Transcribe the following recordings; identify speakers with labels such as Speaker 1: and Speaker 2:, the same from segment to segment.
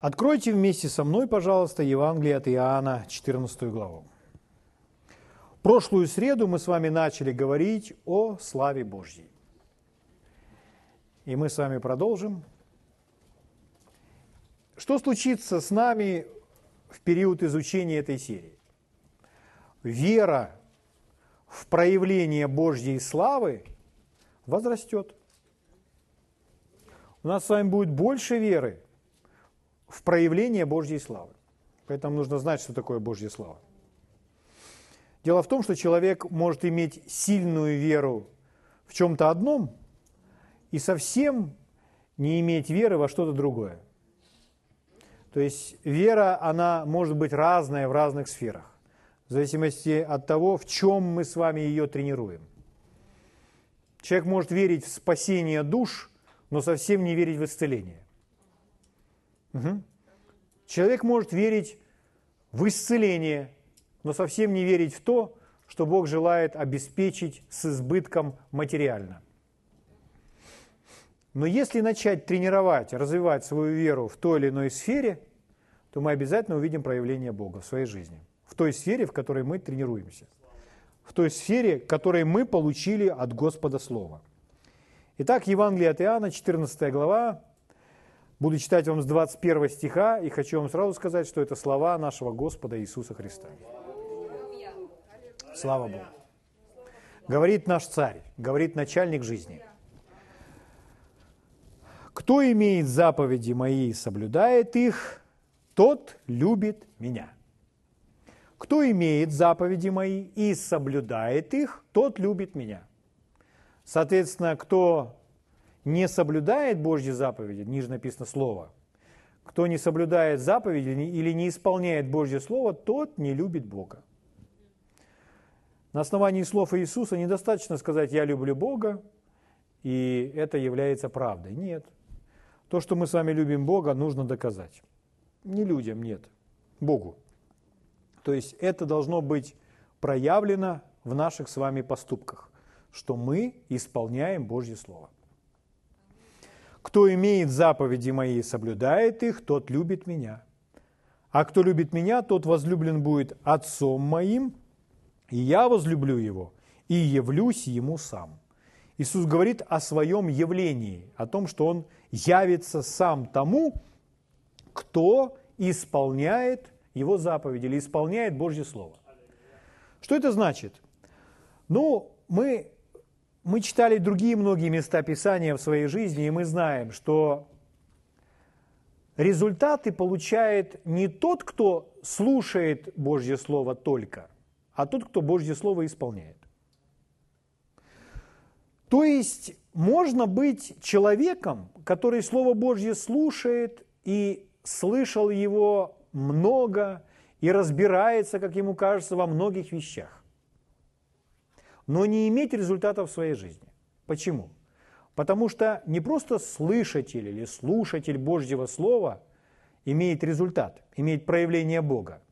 Speaker 1: Откройте вместе со мной, пожалуйста, Евангелие от Иоанна, 14 главу. Прошлую среду мы с вами начали говорить о славе Божьей. И мы с вами продолжим. Что случится с нами в период изучения этой серии? Вера в проявление Божьей славы возрастет. У нас с вами будет больше веры – в проявление Божьей славы. Поэтому нужно знать, что такое Божья слава. Дело в том, что человек может иметь сильную веру в чем-то одном и совсем не иметь веры во что-то другое. То есть вера, она может быть разная в разных сферах, в зависимости от того, в чем мы с вами ее тренируем. Человек может верить в спасение душ, но совсем не верить в исцеление. Угу. Человек может верить в исцеление, но совсем не верить в то, что Бог желает обеспечить с избытком материально. Но если начать тренировать, развивать свою веру в той или иной сфере, то мы обязательно увидим проявление Бога в своей жизни. В той сфере, в которой мы тренируемся. В той сфере, которой мы получили от Господа Слова. Итак, Евангелие от Иоанна, 14 глава, Буду читать вам с 21 стиха, и хочу вам сразу сказать, что это слова нашего Господа Иисуса Христа. Слава Богу. Говорит наш царь, говорит начальник жизни. Кто имеет заповеди мои и соблюдает их, тот любит меня. Кто имеет заповеди мои и соблюдает их, тот любит меня. Соответственно, кто не соблюдает Божьи заповеди, ниже написано Слово, кто не соблюдает заповеди или не исполняет Божье Слово, тот не любит Бога. На основании слов Иисуса недостаточно сказать «я люблю Бога», и это является правдой. Нет. То, что мы с вами любим Бога, нужно доказать. Не людям, нет. Богу. То есть это должно быть проявлено в наших с вами поступках, что мы исполняем Божье Слово. Кто имеет заповеди мои и соблюдает их, тот любит меня. А кто любит меня, тот возлюблен будет отцом моим, и я возлюблю его, и явлюсь ему сам. Иисус говорит о своем явлении, о том, что Он явится сам тому, кто исполняет Его заповеди или исполняет Божье Слово. Что это значит? Ну, мы мы читали другие многие места Писания в своей жизни, и мы знаем, что результаты получает не тот, кто слушает Божье Слово только, а тот, кто Божье Слово исполняет. То есть можно быть человеком, который Слово Божье слушает и слышал его много и разбирается, как ему кажется, во многих вещах но не иметь результатов в своей жизни. Почему? Потому что не просто слышатель или слушатель Божьего Слова имеет результат, имеет проявление Бога,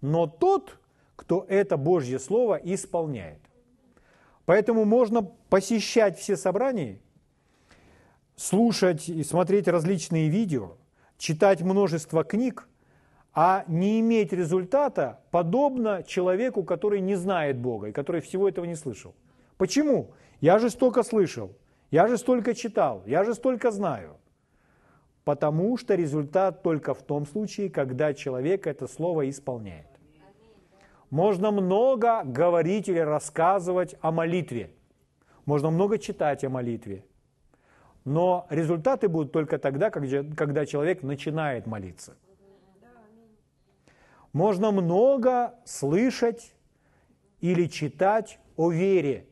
Speaker 1: но тот, кто это Божье Слово исполняет. Поэтому можно посещать все собрания, слушать и смотреть различные видео, читать множество книг, а не иметь результата подобно человеку, который не знает Бога и который всего этого не слышал. Почему? Я же столько слышал, я же столько читал, я же столько знаю. Потому что результат только в том случае, когда человек это слово исполняет. Можно много говорить или рассказывать о молитве. Можно много читать о молитве. Но результаты будут только тогда, когда человек начинает молиться. Можно много слышать или читать о вере,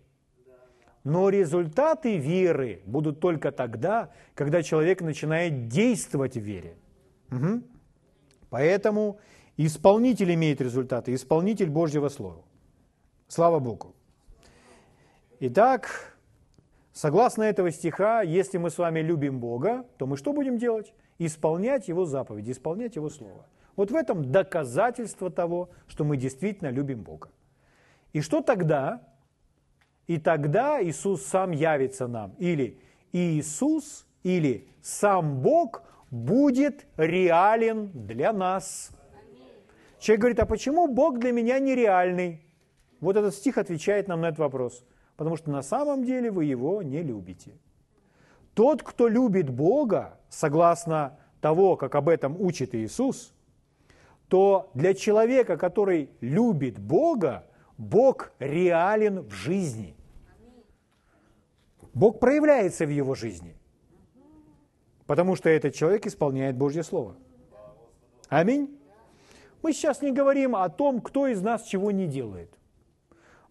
Speaker 1: но результаты веры будут только тогда, когда человек начинает действовать в вере. Угу. Поэтому исполнитель имеет результаты, исполнитель Божьего Слова. Слава Богу. Итак, согласно этого стиха, если мы с вами любим Бога, то мы что будем делать? Исполнять Его заповеди, исполнять Его Слово. Вот в этом доказательство того, что мы действительно любим Бога. И что тогда? И тогда Иисус сам явится нам. Или Иисус, или сам Бог будет реален для нас. Человек говорит, а почему Бог для меня нереальный? Вот этот стих отвечает нам на этот вопрос. Потому что на самом деле вы его не любите. Тот, кто любит Бога, согласно того, как об этом учит Иисус, то для человека, который любит Бога, Бог реален в жизни. Бог проявляется в его жизни, потому что этот человек исполняет Божье Слово. Аминь. Мы сейчас не говорим о том, кто из нас чего не делает.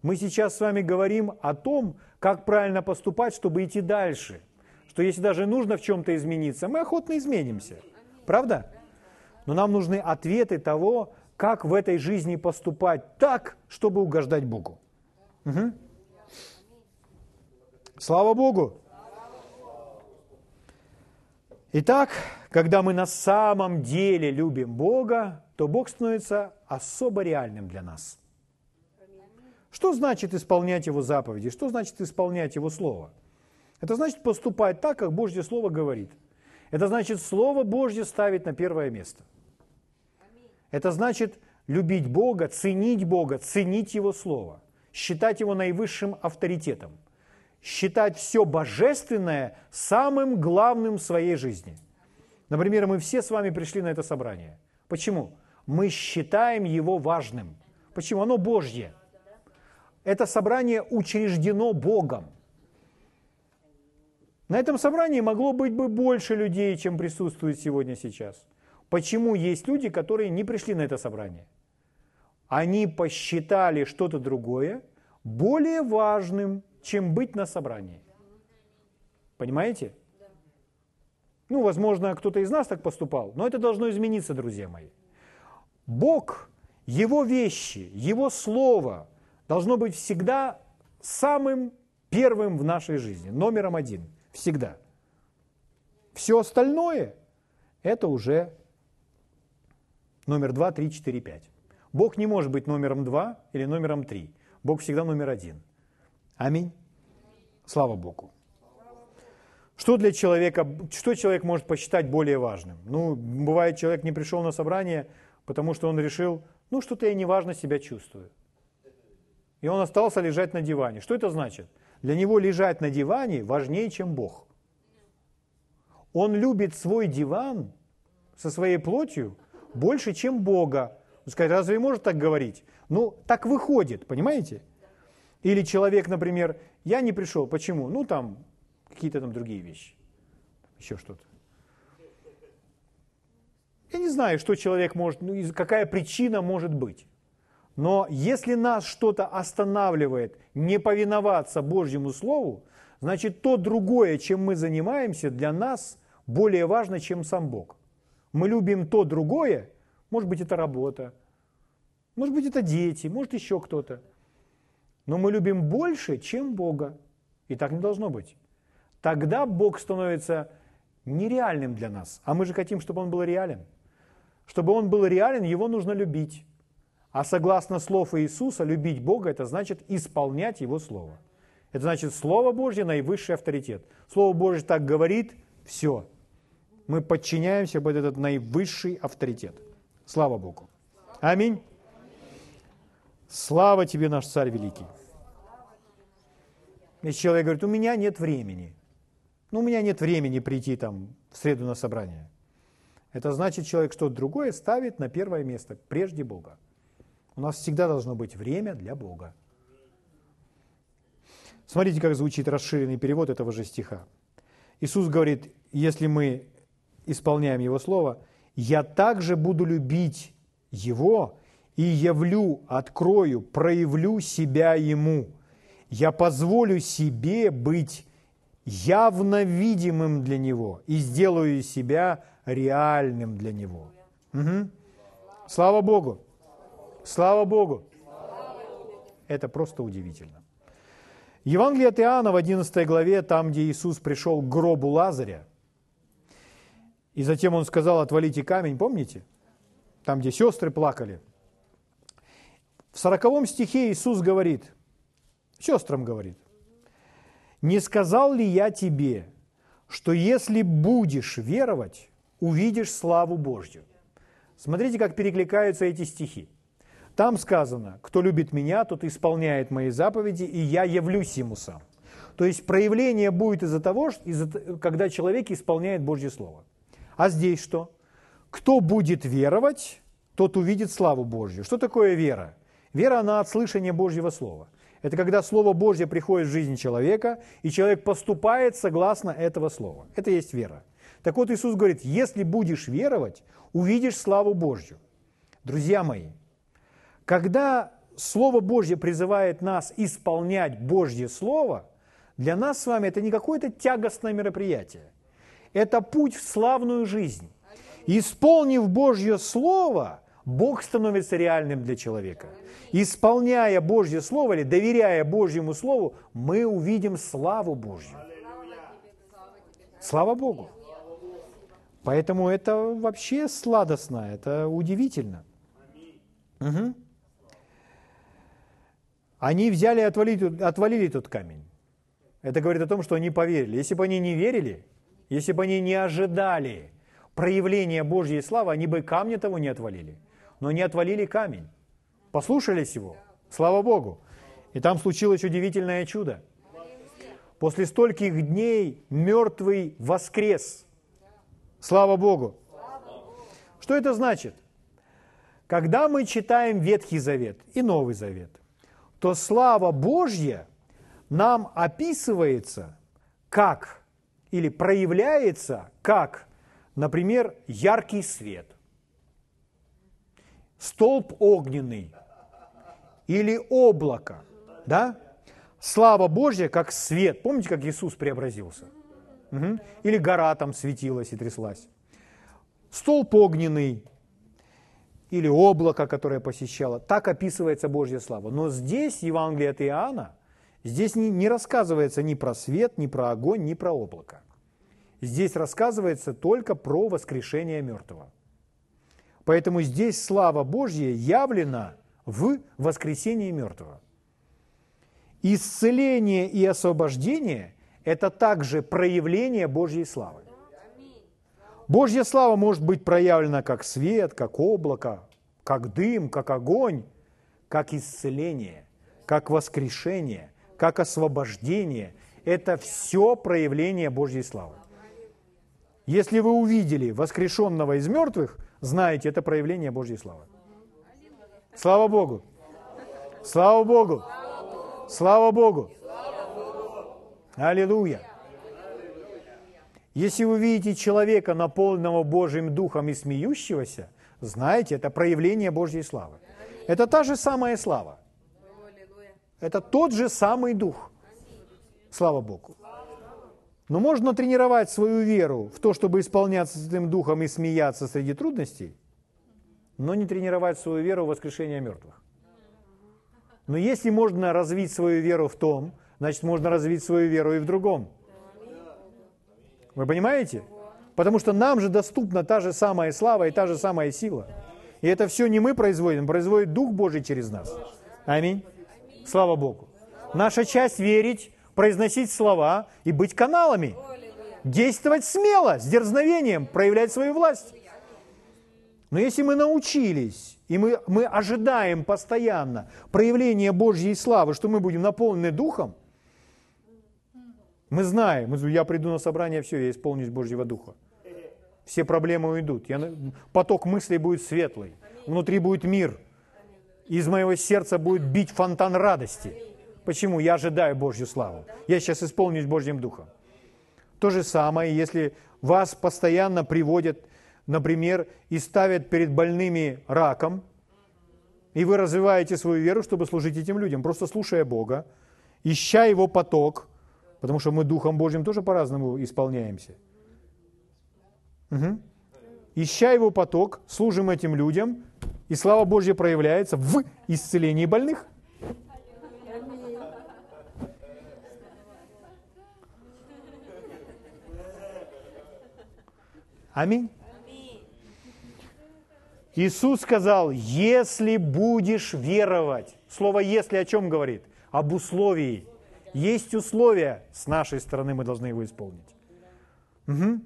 Speaker 1: Мы сейчас с вами говорим о том, как правильно поступать, чтобы идти дальше. Что если даже нужно в чем-то измениться, мы охотно изменимся. Правда? Но нам нужны ответы того, как в этой жизни поступать так, чтобы угождать Богу. Угу. Слава Богу! Итак, когда мы на самом деле любим Бога, то Бог становится особо реальным для нас. Что значит исполнять Его заповеди? Что значит исполнять Его Слово? Это значит поступать так, как Божье Слово говорит. Это значит Слово Божье ставить на первое место. Это значит любить Бога, ценить Бога, ценить Его Слово, считать Его наивысшим авторитетом, считать все божественное самым главным в своей жизни. Например, мы все с вами пришли на это собрание. Почему? Мы считаем его важным. Почему? Оно Божье. Это собрание учреждено Богом. На этом собрании могло быть бы больше людей, чем присутствует сегодня сейчас. Почему есть люди, которые не пришли на это собрание? Они посчитали что-то другое более важным, чем быть на собрании. Понимаете? Ну, возможно, кто-то из нас так поступал, но это должно измениться, друзья мои. Бог, Его вещи, Его Слово должно быть всегда самым первым в нашей жизни, номером один, всегда. Все остальное – это уже номер два, три, четыре, пять. Бог не может быть номером два или номером три. Бог всегда номер один. Аминь. Слава Богу. Что для человека, что человек может посчитать более важным? Ну, бывает, человек не пришел на собрание, потому что он решил, ну, что-то я неважно себя чувствую. И он остался лежать на диване. Что это значит? Для него лежать на диване важнее, чем Бог. Он любит свой диван со своей плотью больше, чем Бога. Сказать, разве может так говорить? Ну, так выходит, понимаете? Или человек, например, я не пришел, почему? Ну, там, какие-то там другие вещи, еще что-то. Я не знаю, что человек может, ну, какая причина может быть. Но если нас что-то останавливает не повиноваться Божьему Слову, значит то другое, чем мы занимаемся, для нас более важно, чем сам Бог. Мы любим то другое, может быть, это работа, может быть, это дети, может, еще кто-то. Но мы любим больше, чем Бога. И так не должно быть. Тогда Бог становится нереальным для нас. А мы же хотим, чтобы Он был реален. Чтобы Он был реален, Его нужно любить. А согласно слов Иисуса, любить Бога – это значит исполнять Его Слово. Это значит, Слово Божье – наивысший авторитет. Слово Божье так говорит – все. Мы подчиняемся под этот наивысший авторитет. Слава Богу. Аминь. Слава тебе, наш Царь Великий. Если человек говорит, у меня нет времени. Ну, у меня нет времени прийти там в среду на собрание. Это значит, человек что-то другое ставит на первое место, прежде Бога. У нас всегда должно быть время для Бога. Смотрите, как звучит расширенный перевод этого же стиха. Иисус говорит, если мы исполняем Его Слово, «Я также буду любить Его, и явлю, открою, проявлю себя Ему. Я позволю себе быть явно видимым для Него и сделаю себя реальным для Него. Угу. Слава Богу! Слава Богу! Это просто удивительно. Евангелие от Иоанна в 11 главе, там, где Иисус пришел к гробу Лазаря, и затем Он сказал, отвалите камень, помните? Там, где сестры плакали – в сороковом стихе Иисус говорит, сестрам говорит, «Не сказал ли я тебе, что если будешь веровать, увидишь славу Божью. Смотрите, как перекликаются эти стихи. Там сказано, кто любит меня, тот исполняет мои заповеди, и я явлюсь ему сам. То есть проявление будет из-за того, из когда человек исполняет Божье Слово. А здесь что? Кто будет веровать, тот увидит славу Божью. Что такое вера? Вера, она от слышания Божьего Слова. Это когда Слово Божье приходит в жизнь человека, и человек поступает согласно этого Слова. Это есть вера. Так вот Иисус говорит, если будешь веровать, увидишь славу Божью. Друзья мои, когда Слово Божье призывает нас исполнять Божье Слово, для нас с вами это не какое-то тягостное мероприятие. Это путь в славную жизнь. Исполнив Божье Слово, Бог становится реальным для человека. Исполняя Божье Слово или доверяя Божьему Слову, мы увидим славу Божью. Слава Богу. Поэтому это вообще сладостно, это удивительно. Угу. Они взяли и отвалили, отвалили тот камень. Это говорит о том, что они поверили. Если бы они не верили, если бы они не ожидали проявления Божьей славы, они бы камня того не отвалили. Но они отвалили камень. Послушались его. Слава Богу. И там случилось удивительное чудо. После стольких дней мертвый воскрес. Слава Богу. Что это значит? Когда мы читаем Ветхий Завет и Новый Завет, то слава Божья нам описывается как или проявляется как, например, яркий свет, столб огненный или облако, да? Слава Божья как свет. Помните, как Иисус преобразился? Угу. Или гора там светилась и тряслась. Столб огненный или облако, которое посещало. Так описывается Божья слава. Но здесь, Евангелие от Иоанна, Здесь не, не рассказывается ни про свет, ни про огонь, ни про облако. Здесь рассказывается только про воскрешение мертвого. Поэтому здесь слава Божья явлена в воскресении мертвого. Исцеление и освобождение – это также проявление Божьей славы. Божья слава может быть проявлена как свет, как облако, как дым, как огонь, как исцеление, как воскрешение, как освобождение. Это все проявление Божьей славы. Если вы увидели воскрешенного из мертвых, знаете, это проявление Божьей славы. Слава Богу! Слава Богу! Слава Богу! Аллилуйя! Если вы видите человека, наполненного Божьим Духом и смеющегося, знаете, это проявление Божьей славы. Это та же самая слава. Это тот же самый дух. Слава Богу. Но можно тренировать свою веру в то, чтобы исполняться Святым Духом и смеяться среди трудностей, но не тренировать свою веру в воскрешение мертвых. Но если можно развить свою веру в том, значит можно развить свою веру и в другом. Вы понимаете? Потому что нам же доступна та же самая слава и та же самая сила. И это все не мы производим, производит Дух Божий через нас. Аминь. Слава Богу. Наша часть верить, произносить слова и быть каналами. Действовать смело, с дерзновением, проявлять свою власть. Но если мы научились, и мы, мы ожидаем постоянно проявления Божьей славы, что мы будем наполнены Духом, мы знаем, я приду на собрание, все, я исполнюсь Божьего Духа. Все проблемы уйдут. Я, поток мыслей будет светлый. Внутри будет мир – из моего сердца будет бить фонтан радости. Почему? Я ожидаю Божью славу. Я сейчас исполнюсь Божьим Духом. То же самое, если вас постоянно приводят, например, и ставят перед больными раком, и вы развиваете свою веру, чтобы служить этим людям, просто слушая Бога, ища Его поток, потому что мы Духом Божьим тоже по-разному исполняемся. Угу. Ища Его поток, служим этим людям, и слава Божья проявляется в исцелении больных. Аминь. Иисус сказал, если будешь веровать. Слово «если» о чем говорит? Об условии. Есть условия, с нашей стороны мы должны его исполнить. Угу.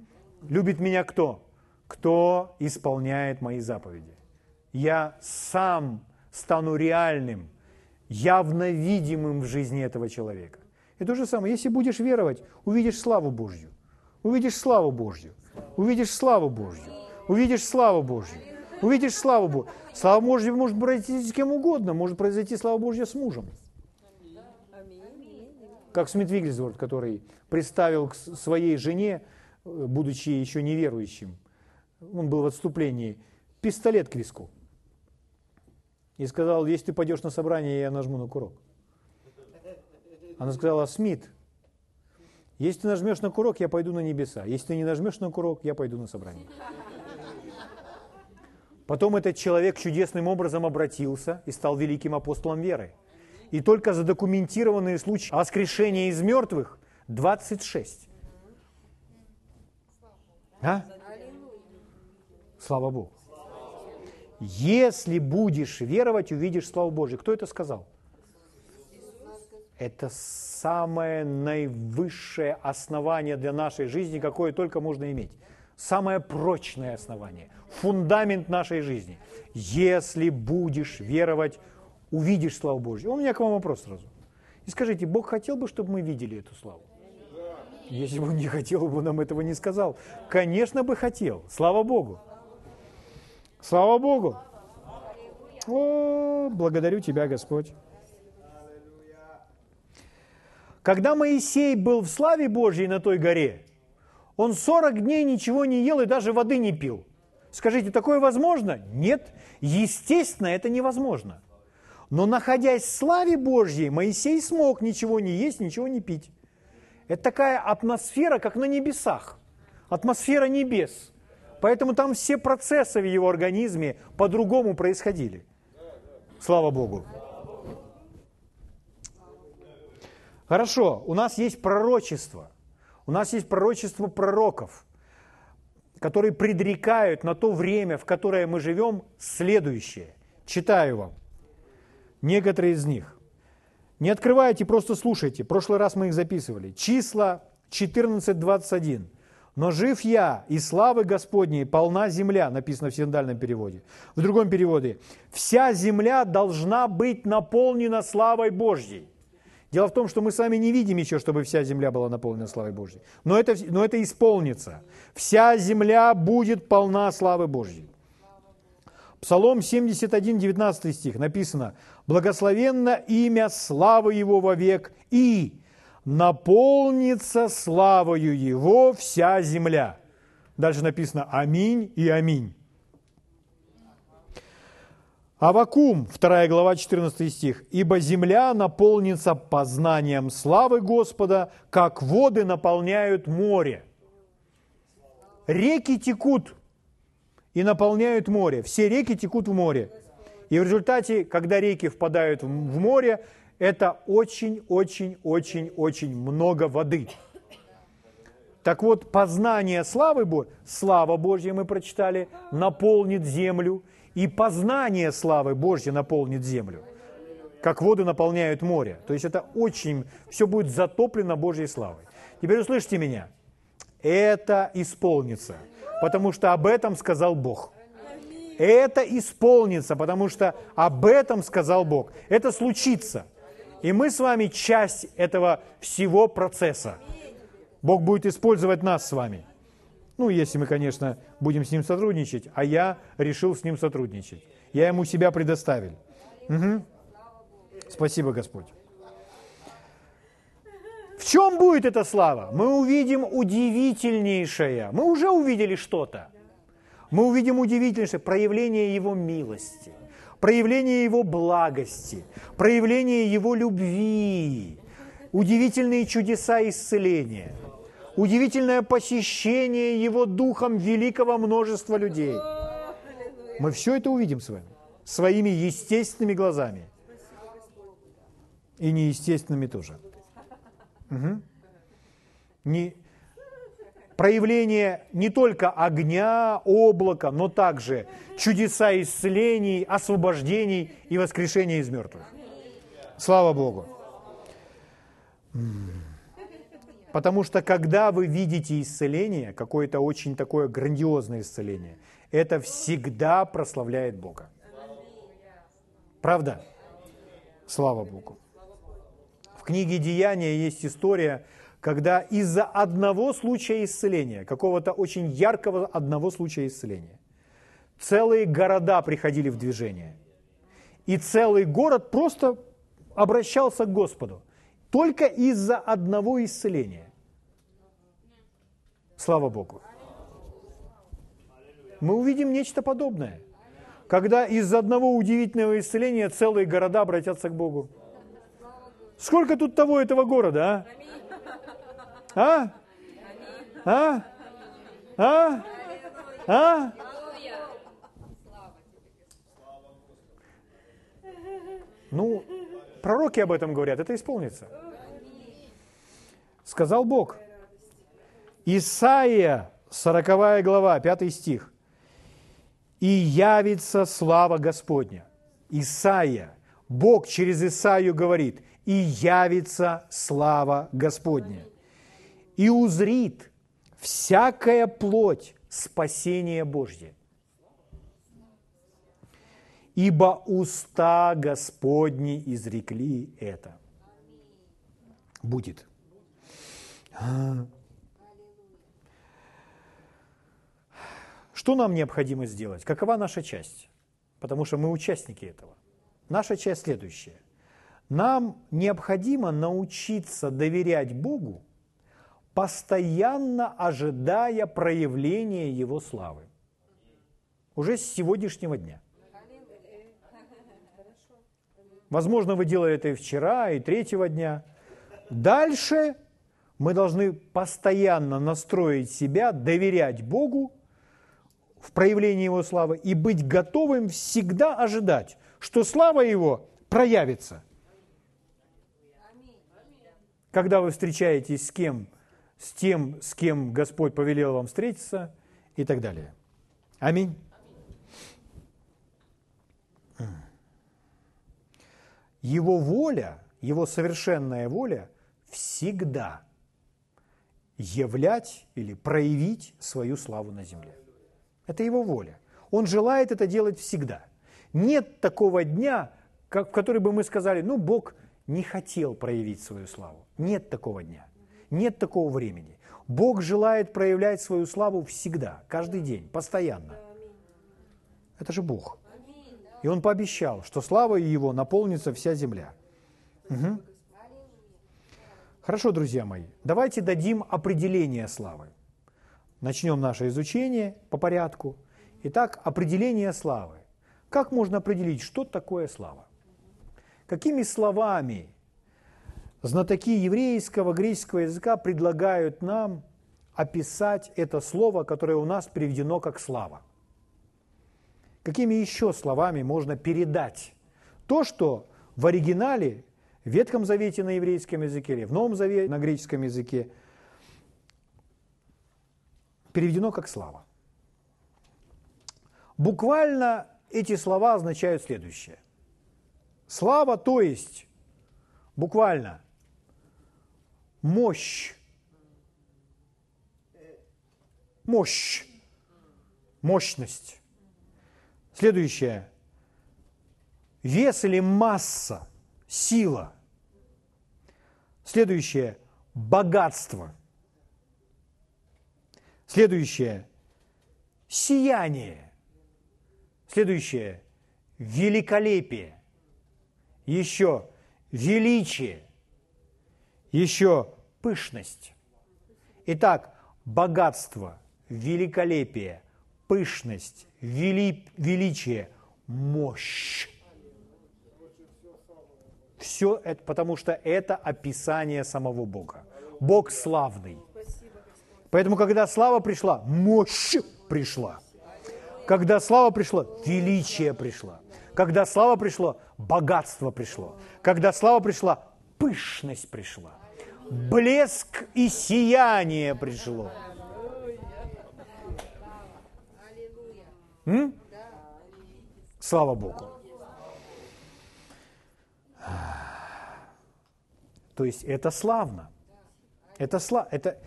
Speaker 1: Любит меня кто? кто исполняет мои заповеди. Я сам стану реальным, явно видимым в жизни этого человека. И то же самое, если будешь веровать, увидишь славу Божью. Увидишь славу Божью. Увидишь славу Божью. Увидишь славу Божью. Увидишь славу Божью. Слава Божья может произойти с кем угодно. Может произойти слава Божья с мужем. Как Смит Вигельсворт, который представил к своей жене, э, будучи еще неверующим, он был в отступлении, пистолет к виску. И сказал, если ты пойдешь на собрание, я нажму на курок. Она сказала, Смит, если ты нажмешь на курок, я пойду на небеса. Если ты не нажмешь на курок, я пойду на собрание. Потом этот человек чудесным образом обратился и стал великим апостолом веры. И только задокументированные случаи воскрешения из мертвых 26. А? Слава Богу. Если будешь веровать, увидишь славу Божию. Кто это сказал? Это самое наивысшее основание для нашей жизни, какое только можно иметь. Самое прочное основание, фундамент нашей жизни. Если будешь веровать, увидишь славу Божью. У меня к вам вопрос сразу. И скажите, Бог хотел бы, чтобы мы видели эту славу? Если бы он не хотел, он бы нам этого не сказал. Конечно бы хотел. Слава Богу. Слава Богу. О, благодарю Тебя, Господь. Когда Моисей был в славе Божьей на той горе, он 40 дней ничего не ел и даже воды не пил. Скажите, такое возможно? Нет. Естественно, это невозможно. Но находясь в славе Божьей, Моисей смог ничего не есть, ничего не пить. Это такая атмосфера, как на небесах. Атмосфера небес. Поэтому там все процессы в его организме по-другому происходили. Слава Богу. Хорошо, у нас есть пророчество. У нас есть пророчество пророков, которые предрекают на то время, в которое мы живем, следующее. Читаю вам некоторые из них. Не открывайте, просто слушайте. В прошлый раз мы их записывали. Числа 14.21. «Но жив я, и славы Господней полна земля», написано в синдальном переводе. В другом переводе, «Вся земля должна быть наполнена славой Божьей». Дело в том, что мы сами не видим еще, чтобы вся земля была наполнена славой Божьей. Но это, но это исполнится. Вся земля будет полна славы Божьей. Псалом 71, 19 стих написано, «Благословенно имя славы Его вовек, и наполнится славою Его вся земля». Дальше написано «Аминь» и «Аминь». Авакум, 2 глава, 14 стих. «Ибо земля наполнится познанием славы Господа, как воды наполняют море». Реки текут и наполняют море. Все реки текут в море. И в результате, когда реки впадают в море, это очень-очень-очень-очень много воды. Так вот, познание славы Божьей, слава Божья мы прочитали, наполнит землю – и познание славы Божьей наполнит землю, как воды наполняют море. То есть это очень, все будет затоплено Божьей славой. Теперь услышьте меня. Это исполнится, потому что об этом сказал Бог. Это исполнится, потому что об этом сказал Бог. Это случится. И мы с вами часть этого всего процесса. Бог будет использовать нас с вами. Ну, если мы, конечно, будем с ним сотрудничать, а я решил с ним сотрудничать. Я ему себя предоставил. Угу. Спасибо, Господь. В чем будет эта слава? Мы увидим удивительнейшее. Мы уже увидели что-то. Мы увидим удивительнейшее проявление Его милости, проявление Его благости, проявление Его любви, удивительные чудеса исцеления – удивительное посещение Его Духом великого множества людей. Мы все это увидим с вами, своими естественными глазами. И неестественными тоже. Угу. Не, проявление не только огня, облака, но также чудеса исцелений, освобождений и воскрешения из мертвых. Слава Богу. Потому что когда вы видите исцеление, какое-то очень такое грандиозное исцеление, это всегда прославляет Бога. Правда? Слава Богу. В книге Деяния есть история, когда из-за одного случая исцеления, какого-то очень яркого одного случая исцеления, целые города приходили в движение. И целый город просто обращался к Господу. Только из-за одного исцеления. Слава Богу. Мы увидим нечто подобное, когда из за одного удивительного исцеления целые города обратятся к Богу. Сколько тут того этого города, а? А? А? А? А? Ну, пророки об этом говорят, это исполнится. Сказал Бог. Исаия, 40 глава, 5 стих. «И явится слава Господня». Исаия. Бог через Исаию говорит, «И явится слава Господня» и узрит всякая плоть спасение Божье. Ибо уста Господни изрекли это. Будет. Что нам необходимо сделать? Какова наша часть? Потому что мы участники этого. Наша часть следующая. Нам необходимо научиться доверять Богу постоянно ожидая проявления Его славы. Уже с сегодняшнего дня. Возможно, вы делали это и вчера, и третьего дня. Дальше мы должны постоянно настроить себя, доверять Богу в проявлении Его славы и быть готовым всегда ожидать, что слава Его проявится. Когда вы встречаетесь с кем с тем, с кем Господь повелел вам встретиться и так далее. Аминь. Его воля, его совершенная воля всегда являть или проявить свою славу на земле. Это его воля. Он желает это делать всегда. Нет такого дня, как, в который бы мы сказали, ну, Бог не хотел проявить свою славу. Нет такого дня. Нет такого времени. Бог желает проявлять свою славу всегда, каждый день, постоянно. Это же Бог. И Он пообещал, что слава Его наполнится вся земля. Угу. Хорошо, друзья мои, давайте дадим определение славы. Начнем наше изучение по порядку. Итак, определение славы. Как можно определить, что такое слава? Какими словами Знатоки еврейского, греческого языка предлагают нам описать это слово, которое у нас переведено как «слава». Какими еще словами можно передать то, что в оригинале, в Ветхом Завете на еврейском языке или в Новом Завете на греческом языке переведено как «слава». Буквально эти слова означают следующее. Слава, то есть, буквально, мощь. Мощь. Мощность. Следующее. Вес или масса, сила. Следующее. Богатство. Следующее. Сияние. Следующее. Великолепие. Еще величие. Еще пышность. Итак, богатство, великолепие, пышность, вели, величие, мощь. Все это, потому что это описание самого Бога. Бог славный. Поэтому, когда слава пришла, мощь пришла. Когда слава пришла, величие пришло. Когда слава пришло, богатство пришло. Когда слава пришла, пышность пришла блеск и сияние пришло. М? Слава Богу. То есть это славно. Это, сла... это,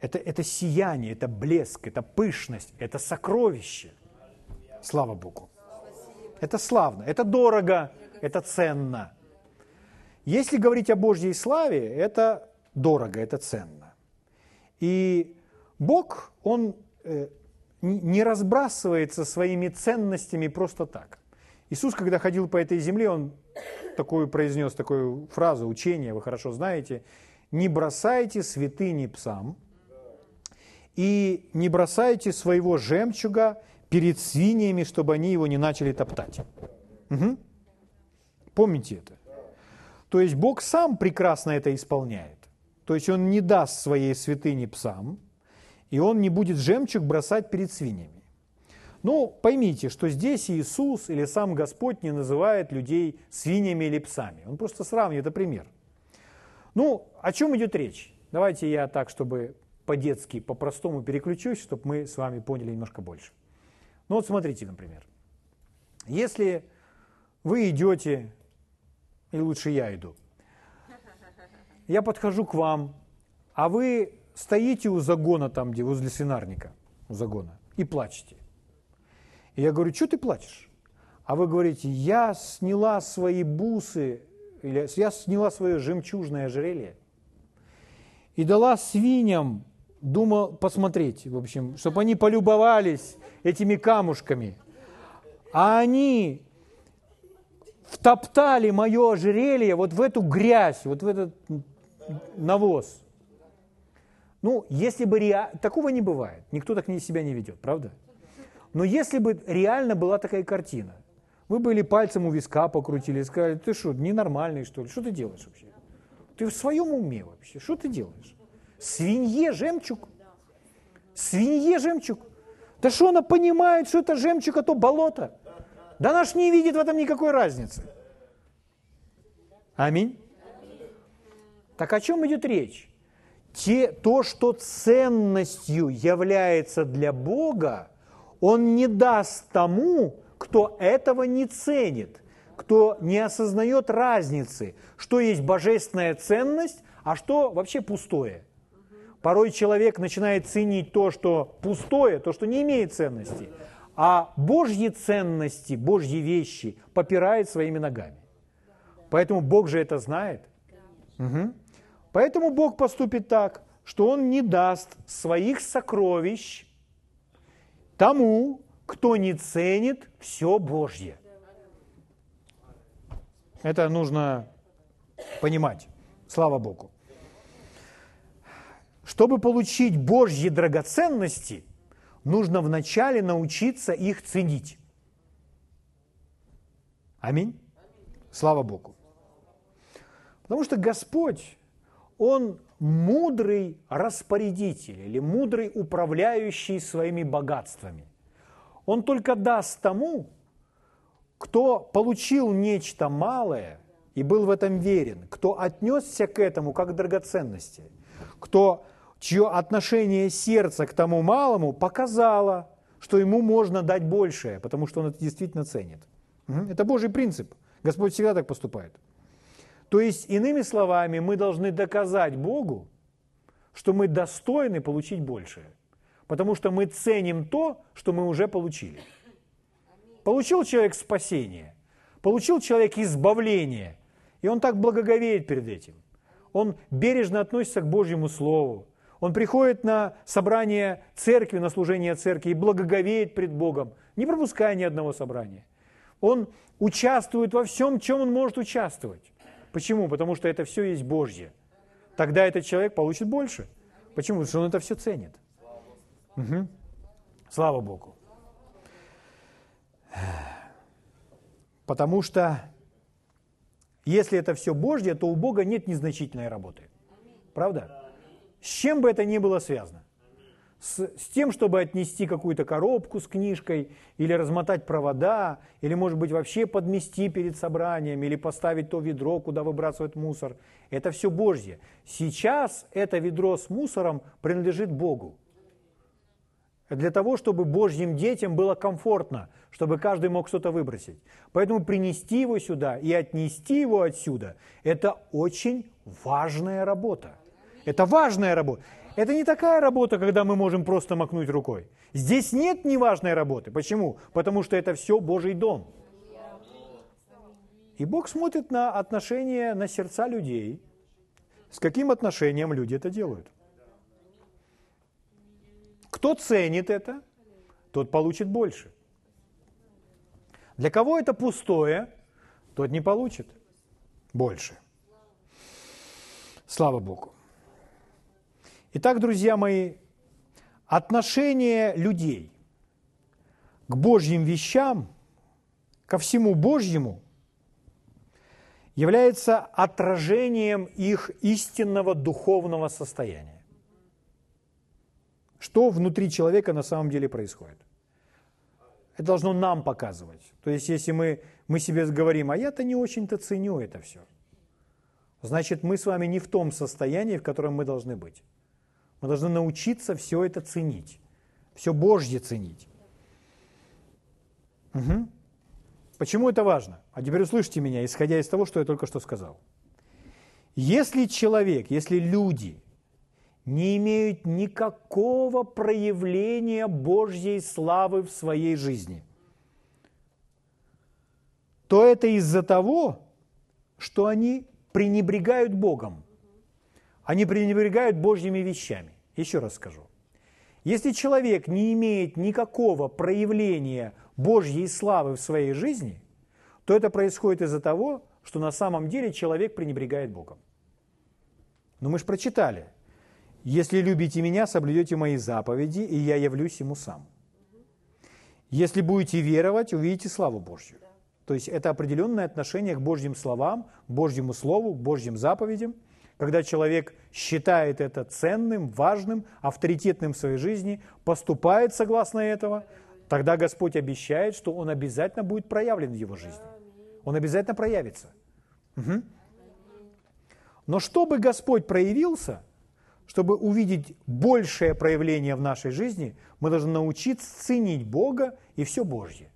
Speaker 1: это, это сияние, это блеск, это пышность, это сокровище. Слава Богу. Это славно, это дорого, это ценно. Если говорить о Божьей славе, это дорого, это ценно. И Бог, Он э, не разбрасывается своими ценностями просто так. Иисус, когда ходил по этой земле, Он такую произнес, такую фразу, учение, вы хорошо знаете, «Не бросайте святыни псам, и не бросайте своего жемчуга перед свиньями, чтобы они его не начали топтать». Угу. Помните это? То есть Бог сам прекрасно это исполняет. То есть Он не даст своей святыни псам, и Он не будет жемчуг бросать перед свиньями. Ну, поймите, что здесь Иисус или сам Господь не называет людей свиньями или псами. Он просто сравнивает, это пример. Ну, о чем идет речь? Давайте я так, чтобы по-детски, по-простому переключусь, чтобы мы с вами поняли немножко больше. Ну вот смотрите, например. Если вы идете, или лучше я иду, я подхожу к вам, а вы стоите у загона там, где возле свинарника, у загона, и плачете. И я говорю, что ты плачешь? А вы говорите, я сняла свои бусы, или я сняла свое жемчужное ожерелье и дала свиньям, думал посмотреть, в общем, чтобы они полюбовались этими камушками. А они втоптали мое ожерелье вот в эту грязь, вот в этот навоз. Ну, если бы реально... Такого не бывает. Никто так себя не ведет, правда? Но если бы реально была такая картина, вы бы или пальцем у виска покрутили и сказали, ты что, ненормальный что ли, что ты делаешь вообще? Ты в своем уме вообще, что ты делаешь? Свинье жемчуг? Свинье жемчуг? Да что она понимает, что это жемчуг, а то болото? Да она ж не видит в этом никакой разницы. Аминь. Так о чем идет речь? Те, то, что ценностью является для Бога, он не даст тому, кто этого не ценит, кто не осознает разницы, что есть божественная ценность, а что вообще пустое. Порой человек начинает ценить то, что пустое, то, что не имеет ценности, а Божьи ценности, Божьи вещи попирает своими ногами. Поэтому Бог же это знает. Угу. Поэтому Бог поступит так, что Он не даст своих сокровищ тому, кто не ценит все Божье. Это нужно понимать. Слава Богу. Чтобы получить Божьи драгоценности, нужно вначале научиться их ценить. Аминь. Слава Богу. Потому что Господь, Он мудрый распорядитель или мудрый управляющий своими богатствами. Он только даст тому, кто получил нечто малое и был в этом верен, кто отнесся к этому как к драгоценности, кто, чье отношение сердца к тому малому показало, что ему можно дать большее, потому что он это действительно ценит. Это Божий принцип. Господь всегда так поступает. То есть, иными словами, мы должны доказать Богу, что мы достойны получить большее. Потому что мы ценим то, что мы уже получили. Получил человек спасение, получил человек избавление, и он так благоговеет перед этим. Он бережно относится к Божьему Слову. Он приходит на собрание церкви, на служение церкви и благоговеет пред Богом, не пропуская ни одного собрания. Он участвует во всем, чем он может участвовать. Почему? Потому что это все есть Божье. Тогда этот человек получит больше. Почему? Потому что он это все ценит. Угу. Слава Богу. Потому что если это все Божье, то у Бога нет незначительной работы. Правда? С чем бы это ни было связано с, с тем, чтобы отнести какую-то коробку с книжкой, или размотать провода, или, может быть, вообще подмести перед собранием, или поставить то ведро, куда выбрасывают мусор. Это все Божье. Сейчас это ведро с мусором принадлежит Богу. Для того, чтобы Божьим детям было комфортно, чтобы каждый мог что-то выбросить. Поэтому принести его сюда и отнести его отсюда – это очень важная работа. Это важная работа. Это не такая работа, когда мы можем просто макнуть рукой. Здесь нет неважной работы. Почему? Потому что это все Божий дом. И Бог смотрит на отношения, на сердца людей. С каким отношением люди это делают. Кто ценит это, тот получит больше. Для кого это пустое, тот не получит больше. Слава Богу. Итак, друзья мои, отношение людей к Божьим вещам, ко всему Божьему, является отражением их истинного духовного состояния. Что внутри человека на самом деле происходит? Это должно нам показывать. То есть, если мы, мы себе говорим, а я-то не очень-то ценю это все, значит, мы с вами не в том состоянии, в котором мы должны быть. Мы должны научиться все это ценить, все Божье ценить. Угу. Почему это важно? А теперь услышьте меня, исходя из того, что я только что сказал. Если человек, если люди не имеют никакого проявления Божьей славы в своей жизни, то это из-за того, что они пренебрегают Богом. Они пренебрегают Божьими вещами. Еще раз скажу. Если человек не имеет никакого проявления Божьей славы в своей жизни, то это происходит из-за того, что на самом деле человек пренебрегает Богом. Но мы же прочитали. Если любите меня, соблюдете мои заповеди, и я явлюсь ему сам. Если будете веровать, увидите славу Божью. То есть это определенное отношение к Божьим словам, к Божьему Слову, к Божьим заповедям – когда человек считает это ценным, важным, авторитетным в своей жизни, поступает согласно этого, тогда Господь обещает, что Он обязательно будет проявлен в его жизни. Он обязательно проявится. Угу. Но чтобы Господь проявился, чтобы увидеть большее проявление в нашей жизни, мы должны научиться ценить Бога и все Божье.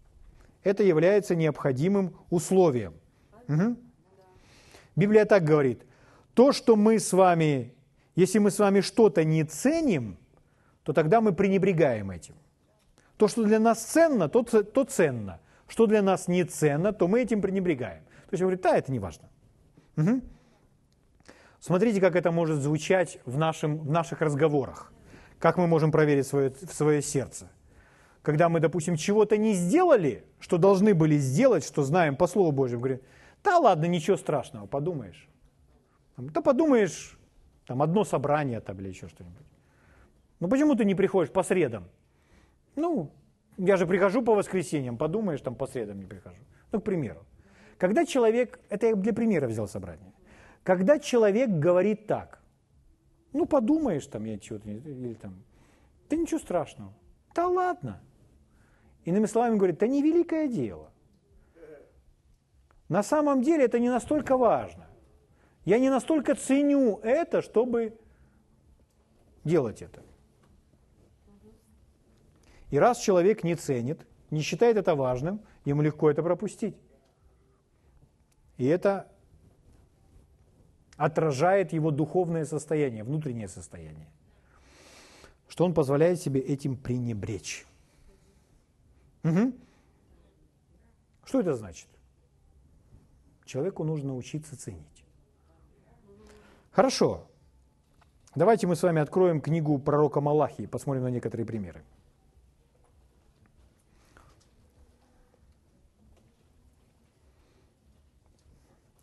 Speaker 1: Это является необходимым условием. Угу. Библия так говорит, то, что мы с вами, если мы с вами что-то не ценим, то тогда мы пренебрегаем этим. То, что для нас ценно, то, то ценно. Что для нас не ценно, то мы этим пренебрегаем. То есть он говорит, да, это не важно. Угу. Смотрите, как это может звучать в, нашем, в наших разговорах. Как мы можем проверить свое, свое сердце. Когда мы, допустим, чего-то не сделали, что должны были сделать, что знаем по Слову Божьему, говорим, да ладно, ничего страшного, подумаешь. Да подумаешь, там одно собрание там или еще что-нибудь. Ну почему ты не приходишь по средам? Ну, я же прихожу по воскресеньям, подумаешь, там по средам не прихожу. Ну, к примеру. Когда человек, это я для примера взял собрание, когда человек говорит так, ну подумаешь, там я чего-то, или там, да ничего страшного, да ладно. Иными словами говорит, да не великое дело. На самом деле это не настолько важно. Я не настолько ценю это, чтобы делать это. И раз человек не ценит, не считает это важным, ему легко это пропустить. И это отражает его духовное состояние, внутреннее состояние. Что он позволяет себе этим пренебречь. Угу. Что это значит? Человеку нужно учиться ценить. Хорошо. Давайте мы с вами откроем книгу пророка Малахии, посмотрим на некоторые примеры.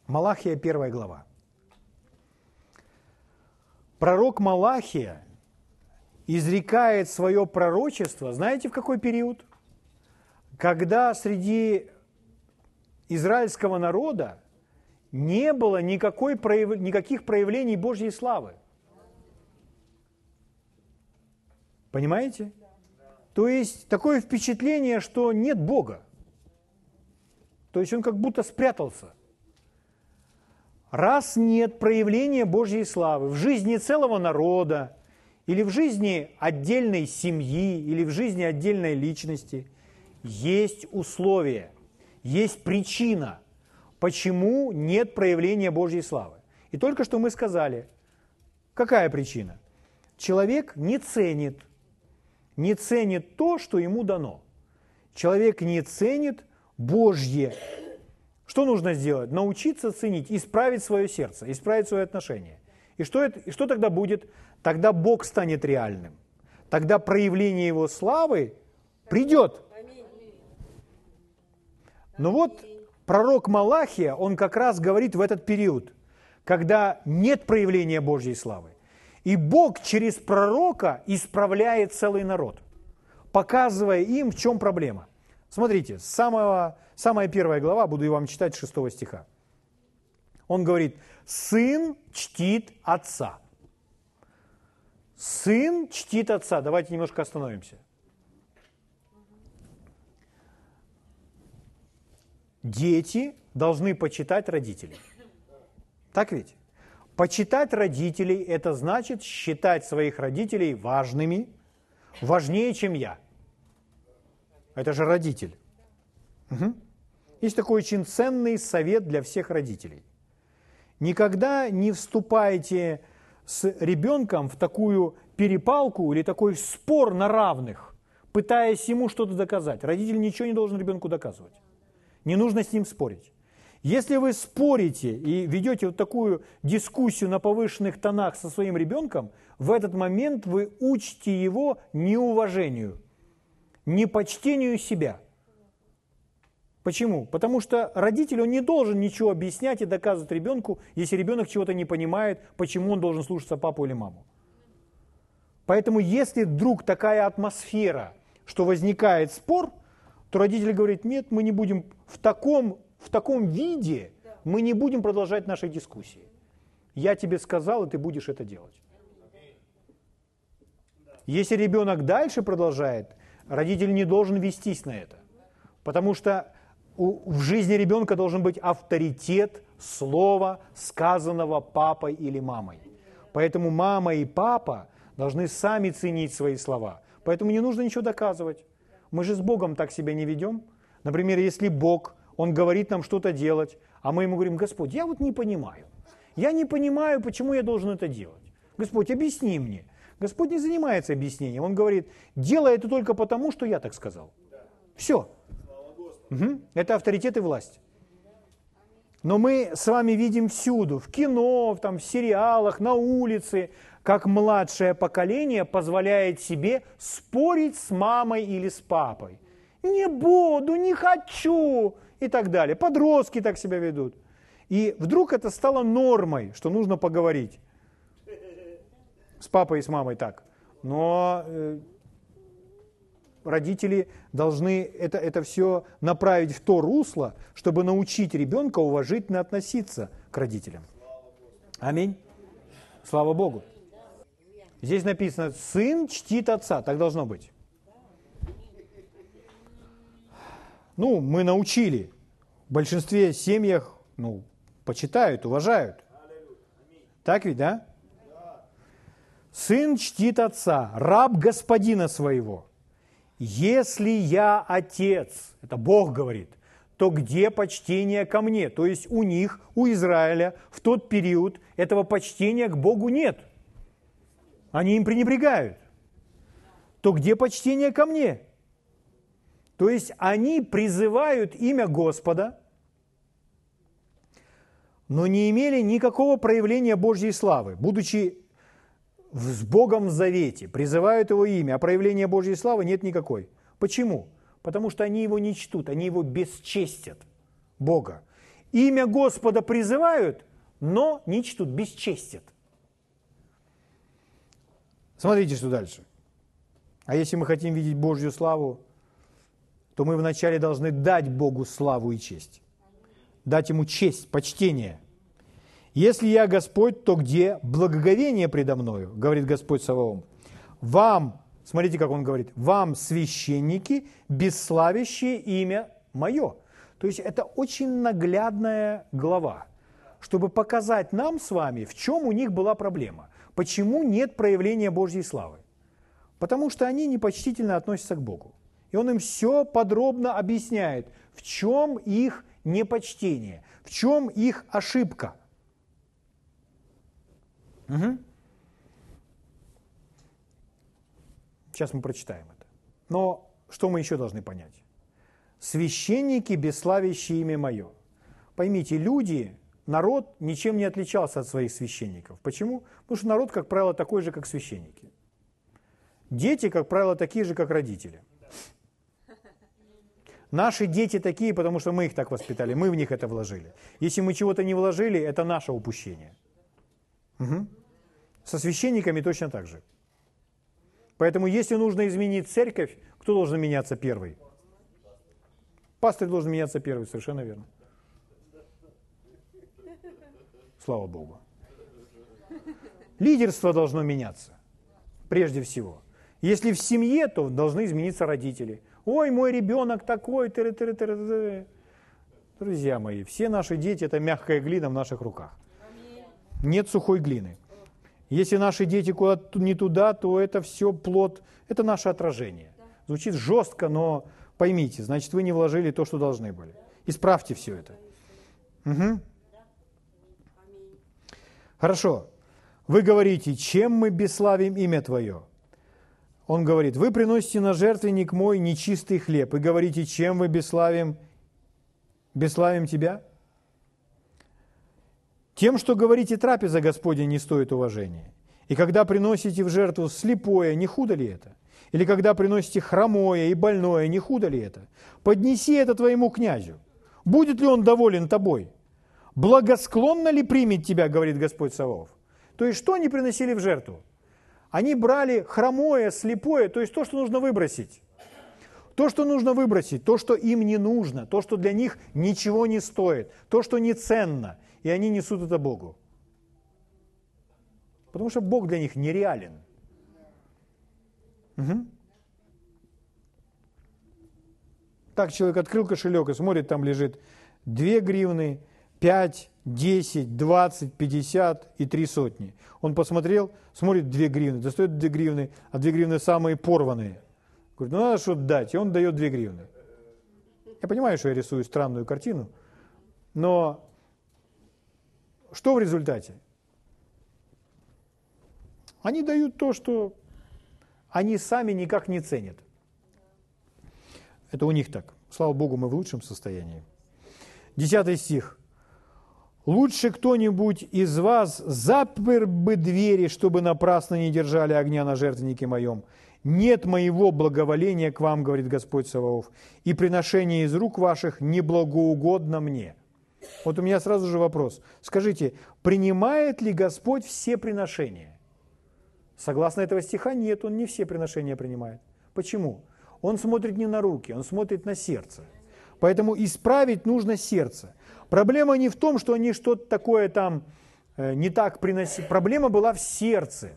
Speaker 1: Малахия, первая глава. Пророк Малахия изрекает свое пророчество, знаете, в какой период? Когда среди израильского народа не было никакой прояв... никаких проявлений Божьей славы. Понимаете? То есть такое впечатление, что нет Бога. То есть он как будто спрятался. Раз нет проявления Божьей славы в жизни целого народа, или в жизни отдельной семьи, или в жизни отдельной личности, есть условия, есть причина – почему нет проявления Божьей славы. И только что мы сказали, Какая причина? Человек не ценит, не ценит то, что ему дано. Человек не ценит Божье. Что нужно сделать? Научиться ценить, исправить свое сердце, исправить свое отношение. И что, это, и что тогда будет? Тогда Бог станет реальным. Тогда проявление Его славы придет. Но вот пророк Малахия, он как раз говорит в этот период, когда нет проявления Божьей славы. И Бог через пророка исправляет целый народ, показывая им, в чем проблема. Смотрите, самого, самая первая глава, буду я вам читать 6 стиха. Он говорит, сын чтит отца. Сын чтит отца. Давайте немножко остановимся. Дети должны почитать родителей. Так ведь? Почитать родителей – это значит считать своих родителей важными, важнее, чем я. Это же родитель. Угу. Есть такой очень ценный совет для всех родителей. Никогда не вступайте с ребенком в такую перепалку или такой спор на равных, пытаясь ему что-то доказать. Родитель ничего не должен ребенку доказывать. Не нужно с ним спорить. Если вы спорите и ведете вот такую дискуссию на повышенных тонах со своим ребенком, в этот момент вы учите его неуважению, непочтению себя. Почему? Потому что родитель, он не должен ничего объяснять и доказывать ребенку, если ребенок чего-то не понимает, почему он должен слушаться папу или маму. Поэтому если вдруг такая атмосфера, что возникает спор, то родитель говорит, нет, мы не будем в таком в таком виде мы не будем продолжать наши дискуссии. Я тебе сказал, и ты будешь это делать. Если ребенок дальше продолжает, родитель не должен вестись на это. Потому что в жизни ребенка должен быть авторитет слова, сказанного папой или мамой. Поэтому мама и папа должны сами ценить свои слова. Поэтому не нужно ничего доказывать. Мы же с Богом так себя не ведем. Например, если Бог он говорит нам что-то делать, а мы ему говорим, Господь, я вот не понимаю. Я не понимаю, почему я должен это делать. Господь, объясни мне. Господь не занимается объяснением. Он говорит, делай это только потому, что я так сказал. Все. Угу. Это авторитет и власть. Но мы с вами видим всюду, в кино, там, в сериалах, на улице, как младшее поколение позволяет себе спорить с мамой или с папой. Не буду, не хочу и так далее. Подростки так себя ведут. И вдруг это стало нормой, что нужно поговорить с папой и с мамой так. Но э, родители должны это, это все направить в то русло, чтобы научить ребенка уважительно относиться к родителям. Аминь. Слава Богу. Здесь написано, сын чтит отца, так должно быть. ну, мы научили. В большинстве семьях, ну, почитают, уважают. Так ведь, да? Сын чтит отца, раб господина своего. Если я отец, это Бог говорит, то где почтение ко мне? То есть у них, у Израиля в тот период этого почтения к Богу нет. Они им пренебрегают. То где почтение ко мне? То есть они призывают имя Господа, но не имели никакого проявления Божьей славы, будучи с Богом в завете, призывают его имя, а проявления Божьей славы нет никакой. Почему? Потому что они его не чтут, они его бесчестят, Бога. Имя Господа призывают, но не чтут, бесчестят. Смотрите, что дальше. А если мы хотим видеть Божью славу, то мы вначале должны дать Богу славу и честь. Дать Ему честь, почтение. Если я Господь, то где благоговение предо мною, говорит Господь Саваоф. Вам, смотрите, как Он говорит, вам, священники, бесславящие имя мое. То есть это очень наглядная глава, чтобы показать нам с вами, в чем у них была проблема. Почему нет проявления Божьей славы? Потому что они непочтительно относятся к Богу. И он им все подробно объясняет, в чем их непочтение, в чем их ошибка. Угу. Сейчас мы прочитаем это. Но что мы еще должны понять? Священники, бесславящие имя мое. Поймите, люди, народ ничем не отличался от своих священников. Почему? Потому что народ, как правило, такой же, как священники. Дети, как правило, такие же, как родители. Наши дети такие, потому что мы их так воспитали, мы в них это вложили. Если мы чего-то не вложили, это наше упущение. Угу. Со священниками точно так же. Поэтому, если нужно изменить церковь, кто должен меняться первый? Пастырь должен меняться первый, совершенно верно. Слава Богу. Лидерство должно меняться, прежде всего. Если в семье, то должны измениться родители. Ой, мой ребенок такой, тыры -тыры -тыры -тыры. Друзья мои, все наши дети – это мягкая глина в наших руках. Нет сухой глины. Если наши дети куда-то не туда, то это все плод, это наше отражение. Звучит жестко, но поймите, значит, вы не вложили то, что должны были. Исправьте все это. Угу. Хорошо. Вы говорите, чем мы бесславим имя Твое? Он говорит, вы приносите на жертвенник мой нечистый хлеб и говорите, чем вы бесславим, бесславим Тебя? Тем, что говорите, трапеза Господня не стоит уважения. И когда приносите в жертву слепое, не худо ли это? Или когда приносите хромое и больное, не худо ли это? Поднеси это твоему князю. Будет ли он доволен тобой? Благосклонно ли примет тебя, говорит Господь Саваоф? То есть, что они приносили в жертву? Они брали хромое, слепое, то есть то, что нужно выбросить. То, что нужно выбросить, то, что им не нужно, то, что для них ничего не стоит, то, что не ценно – и они несут это Богу. Потому что Бог для них нереален. Угу. Так человек открыл кошелек и смотрит, там лежит 2 гривны, 5, 10, 20, 50 и 3 сотни. Он посмотрел, смотрит 2 гривны, достает 2 гривны, а 2 гривны самые порванные. Говорит, ну надо что-то дать, и он дает 2 гривны. Я понимаю, что я рисую странную картину, но что в результате? Они дают то, что они сами никак не ценят. Это у них так. Слава Богу, мы в лучшем состоянии. Десятый стих. «Лучше кто-нибудь из вас запер бы двери, чтобы напрасно не держали огня на жертвеннике моем. Нет моего благоволения к вам, говорит Господь Саваоф, и приношение из рук ваших неблагоугодно мне». Вот у меня сразу же вопрос. Скажите, принимает ли Господь все приношения? Согласно этого стиха, нет, Он не все приношения принимает. Почему? Он смотрит не на руки, Он смотрит на сердце. Поэтому исправить нужно сердце. Проблема не в том, что они что-то такое там э, не так приносили. Проблема была в сердце.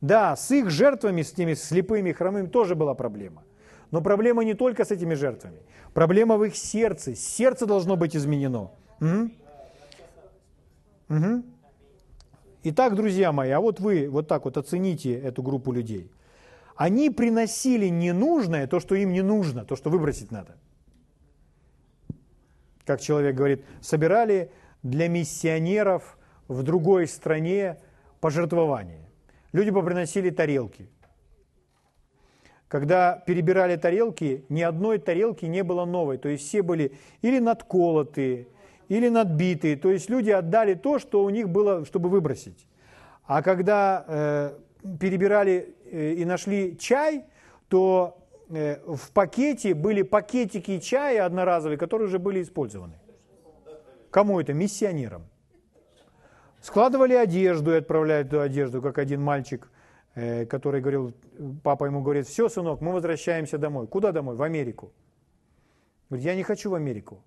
Speaker 1: Да, с их жертвами, с теми слепыми, хромыми тоже была проблема. Но проблема не только с этими жертвами. Проблема в их сердце. Сердце должно быть изменено. Угу. Угу. Итак, друзья мои, а вот вы вот так вот оцените эту группу людей. Они приносили ненужное, то, что им не нужно, то, что выбросить надо. Как человек говорит, собирали для миссионеров в другой стране пожертвования. Люди поприносили тарелки. Когда перебирали тарелки, ни одной тарелки не было новой. То есть все были или надколотые, или надбитые. То есть люди отдали то, что у них было, чтобы выбросить. А когда э, перебирали э, и нашли чай, то в пакете были пакетики чая одноразовые, которые уже были использованы. Кому это? Миссионерам. Складывали одежду и отправляли эту одежду, как один мальчик, э, который говорил, папа ему говорит, все, сынок, мы возвращаемся домой. Куда домой? В Америку. Говорит, я не хочу в Америку.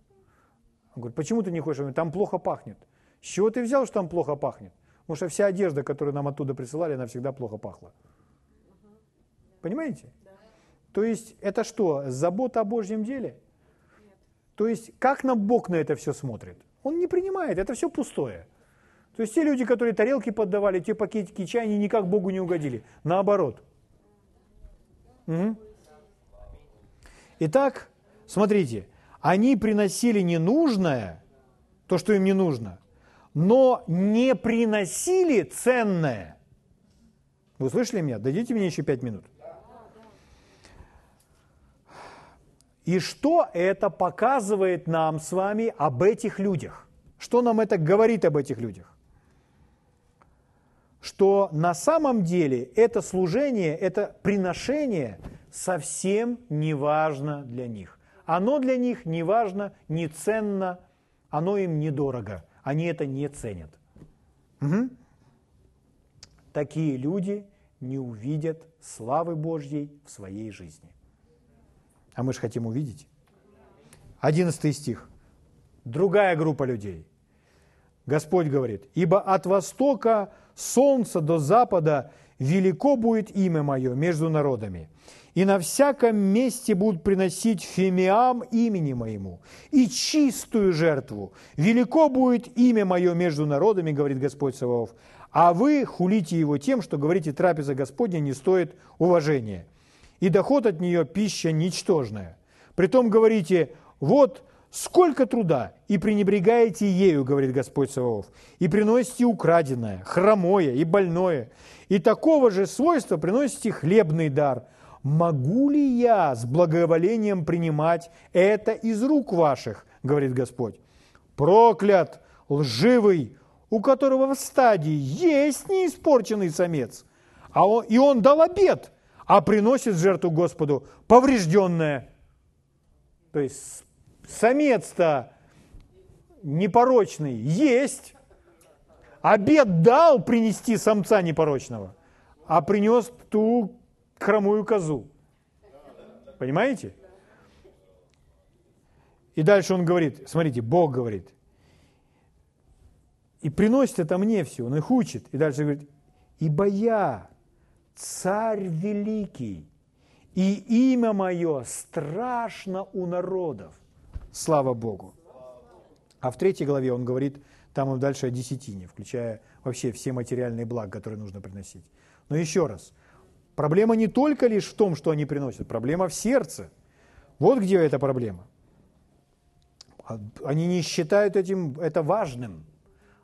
Speaker 1: Он говорит, почему ты не хочешь? Там плохо пахнет. С чего ты взял, что там плохо пахнет? Потому что вся одежда, которую нам оттуда присылали, она всегда плохо пахла. Понимаете? То есть это что, забота о Божьем деле? То есть как нам Бог на это все смотрит? Он не принимает, это все пустое. То есть те люди, которые тарелки поддавали, те пакетики чая, они никак Богу не угодили. Наоборот. Угу. Итак, смотрите, они приносили ненужное, то, что им не нужно, но не приносили ценное. Вы слышали меня? Дадите мне еще пять минут. И что это показывает нам с вами об этих людях? Что нам это говорит об этих людях? Что на самом деле это служение, это приношение совсем не важно для них. Оно для них не важно, не ценно, оно им недорого. Они это не ценят. Угу. Такие люди не увидят славы Божьей в своей жизни. А мы же хотим увидеть. Одиннадцатый стих. Другая группа людей. Господь говорит, «Ибо от востока солнца до запада велико будет имя мое между народами, и на всяком месте будут приносить фемиам имени моему, и чистую жертву. Велико будет имя мое между народами, говорит Господь Саваоф, а вы хулите его тем, что говорите, трапеза Господня не стоит уважения, и доход от нее пища ничтожная. Притом говорите, вот сколько труда, и пренебрегаете ею, говорит Господь Саваоф, и приносите украденное, хромое и больное, и такого же свойства приносите хлебный дар. Могу ли я с благоволением принимать это из рук ваших, говорит Господь? Проклят, лживый, у которого в стадии есть неиспорченный самец, а он, и он дал обед, а приносит жертву Господу поврежденное. То есть самец-то непорочный есть, обед дал принести самца непорочного, а принес ту хромую козу. Понимаете? И дальше он говорит, смотрите, Бог говорит – и приносит это мне все, он их учит. И дальше говорит, ибо я царь великий, и имя мое страшно у народов. Слава Богу. А в третьей главе он говорит, там и дальше о десятине, включая вообще все материальные блага, которые нужно приносить. Но еще раз, проблема не только лишь в том, что они приносят, проблема в сердце. Вот где эта проблема. Они не считают этим, это важным.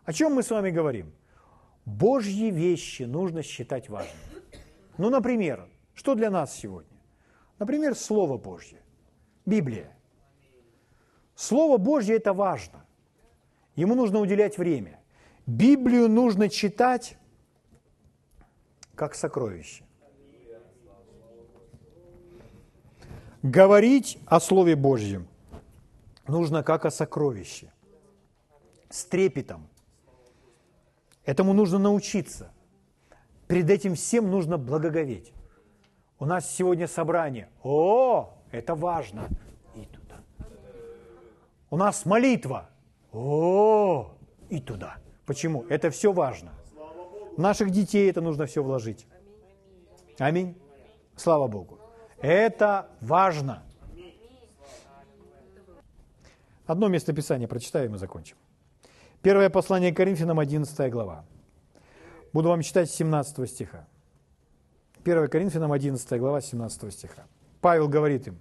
Speaker 1: О чем мы с вами говорим? Божьи вещи нужно считать важными. Ну, например, что для нас сегодня? Например, Слово Божье, Библия. Слово Божье – это важно. Ему нужно уделять время. Библию нужно читать как сокровище. Говорить о Слове Божьем нужно как о сокровище, с трепетом – Этому нужно научиться. Перед этим всем нужно благоговеть. У нас сегодня собрание. О, это важно. И туда. У нас молитва. О, и туда. Почему? Это все важно. Наших детей это нужно все вложить. Аминь. Слава Богу. Это важно. Одно место Писания прочитаем и закончим. Первое послание к Коринфянам, 11 глава. Буду вам читать с 17 стиха. 1 Коринфянам, 11 глава, 17 стиха. Павел говорит им,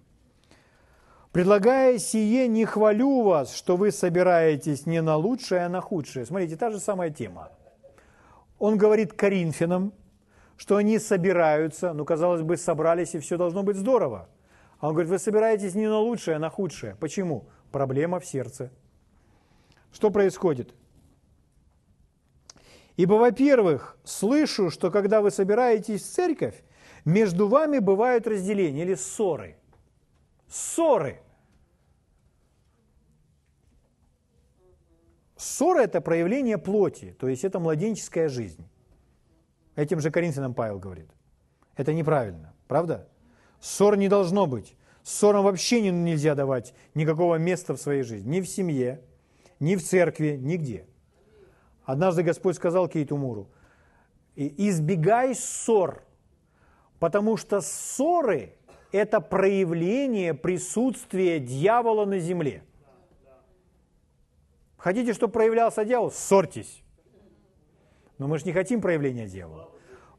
Speaker 1: «Предлагая сие, не хвалю вас, что вы собираетесь не на лучшее, а на худшее». Смотрите, та же самая тема. Он говорит Коринфянам, что они собираются, ну, казалось бы, собрались, и все должно быть здорово. А он говорит, вы собираетесь не на лучшее, а на худшее. Почему? Проблема в сердце – что происходит? Ибо, во-первых, слышу, что когда вы собираетесь в церковь, между вами бывают разделения или ссоры. Ссоры. Ссора – это проявление плоти, то есть это младенческая жизнь. Этим же Коринфянам Павел говорит. Это неправильно, правда? Ссор не должно быть. Ссорам вообще нельзя давать никакого места в своей жизни. Ни в семье, ни в церкви, нигде. Однажды Господь сказал Кейту Муру, избегай ссор, потому что ссоры – это проявление присутствия дьявола на земле. Хотите, чтобы проявлялся дьявол? Ссорьтесь. Но мы же не хотим проявления дьявола.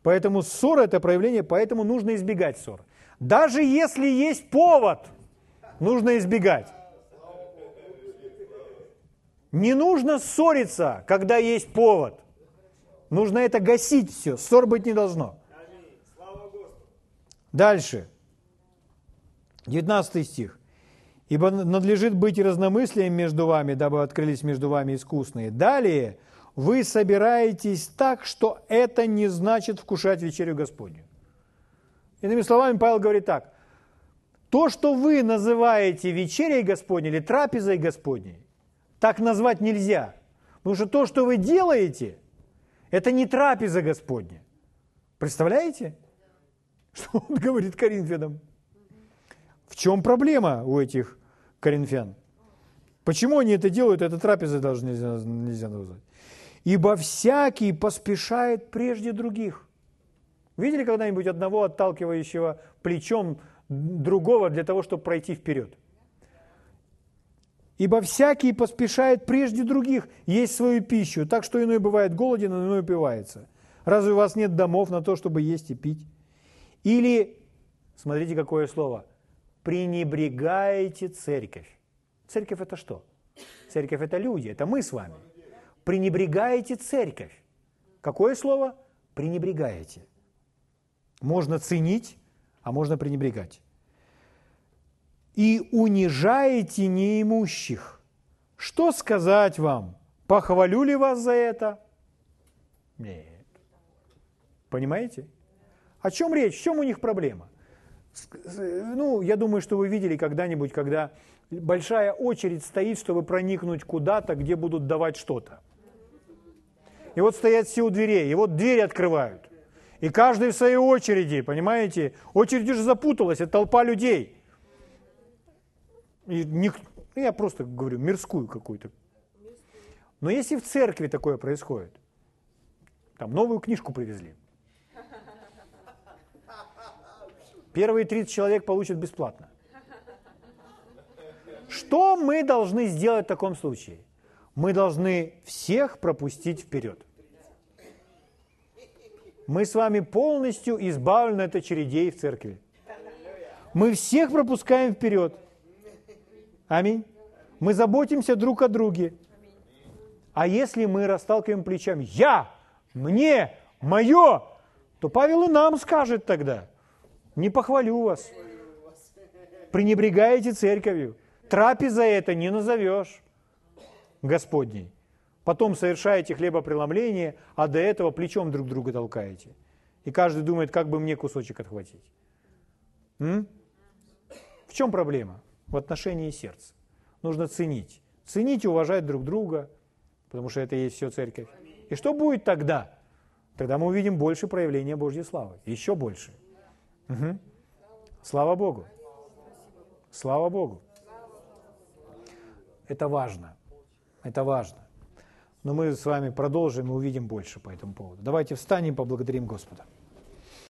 Speaker 1: Поэтому ссора – это проявление, поэтому нужно избегать ссор. Даже если есть повод, нужно избегать. Не нужно ссориться, когда есть повод. Нужно это гасить все. Ссор быть не должно. Дальше. 19 стих. Ибо надлежит быть разномыслием между вами, дабы открылись между вами искусные. Далее, вы собираетесь так, что это не значит вкушать вечерю Господню. Иными словами, Павел говорит так. То, что вы называете вечерей Господней или трапезой Господней, так назвать нельзя. Потому что то, что вы делаете, это не трапеза Господня. Представляете? Что он говорит Коринфянам? В чем проблема у этих коринфян? Почему они это делают? Это трапезы даже нельзя, нельзя назвать. Ибо всякий поспешает прежде других. Видели когда-нибудь одного отталкивающего плечом другого для того, чтобы пройти вперед? Ибо всякий поспешает прежде других есть свою пищу, так что иной бывает голоден, а иной упивается. Разве у вас нет домов на то, чтобы есть и пить? Или, смотрите, какое слово, пренебрегаете церковь. Церковь это что? Церковь это люди, это мы с вами. Пренебрегаете церковь. Какое слово? Пренебрегаете. Можно ценить, а можно пренебрегать и унижаете неимущих. Что сказать вам? Похвалю ли вас за это? Нет. Понимаете? О чем речь? В чем у них проблема? Ну, я думаю, что вы видели когда-нибудь, когда большая очередь стоит, чтобы проникнуть куда-то, где будут давать что-то. И вот стоят все у дверей, и вот двери открывают. И каждый в своей очереди, понимаете? Очередь уже запуталась, это толпа людей. И не, ну, я просто говорю, мирскую какую-то. Но если в церкви такое происходит, там новую книжку привезли, первые 30 человек получат бесплатно. Что мы должны сделать в таком случае? Мы должны всех пропустить вперед. Мы с вами полностью избавлены от очередей в церкви. Мы всех пропускаем вперед. Аминь. Мы заботимся друг о друге. А если мы расталкиваем плечами, я, мне, мое, то Павел и нам скажет тогда, не похвалю вас. Пренебрегаете церковью. Трапеза это не назовешь Господней. Потом совершаете хлебопреломление, а до этого плечом друг друга толкаете. И каждый думает, как бы мне кусочек отхватить. М? В чем проблема? В отношении сердца. Нужно ценить. Ценить и уважать друг друга, потому что это и есть все церковь. И что будет тогда? Тогда мы увидим больше проявления Божьей славы. Еще больше. Угу. Слава Богу. Слава Богу. Это важно. Это важно. Но мы с вами продолжим и увидим больше по этому поводу. Давайте встанем поблагодарим Господа.